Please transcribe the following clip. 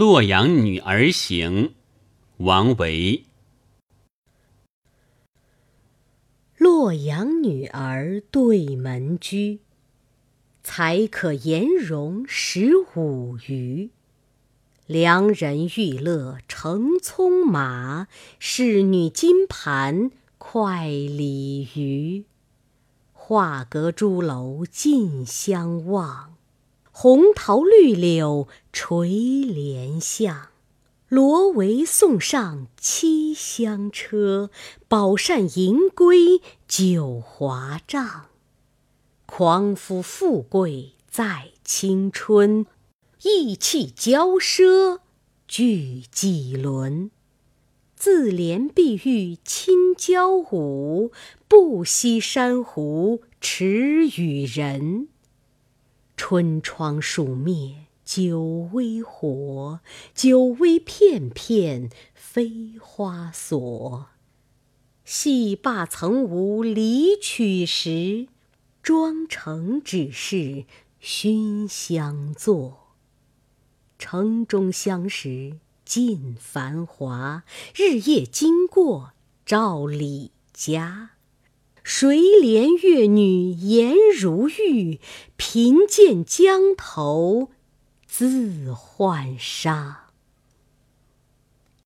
洛阳女儿行，王维。洛阳女儿对门居，才可颜容十五余。良人玉勒乘骢马，仕女金盘快鲤鱼。画阁朱楼尽相望。红桃绿柳垂帘下，罗帷送上七香车，宝扇银归九华帐。狂夫富贵在青春，意气骄奢聚几轮。自怜碧玉倾娇舞，不惜珊瑚耻与人。春窗数灭酒微火，酒微片片飞花锁。戏罢曾无离曲时，妆成只是熏香作。城中相识尽繁华，日夜经过照李家。谁怜越女颜如玉？贫贱江头自浣纱。